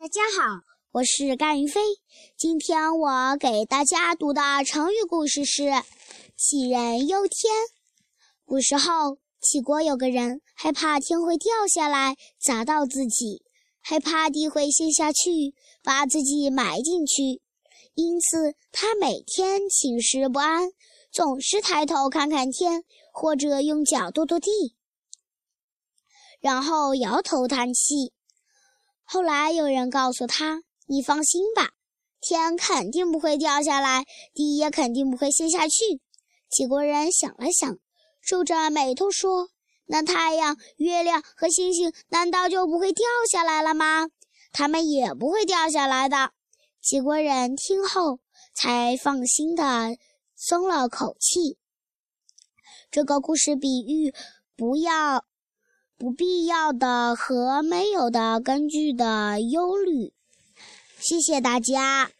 大家好，我是甘云飞。今天我给大家读的成语故事是“杞人忧天”。古时候，齐国有个人害怕天会掉下来砸到自己，害怕地会陷下去把自己埋进去，因此他每天寝食不安，总是抬头看看天，或者用脚跺跺地，然后摇头叹气。后来有人告诉他：“你放心吧，天肯定不会掉下来，地也肯定不会陷下去。”齐国人想了想，皱着眉头说：“那太阳、月亮和星星难道就不会掉下来了吗？他们也不会掉下来的。”齐国人听后才放心的松了口气。这个故事比喻不要。不必要的和没有的根据的忧虑。谢谢大家。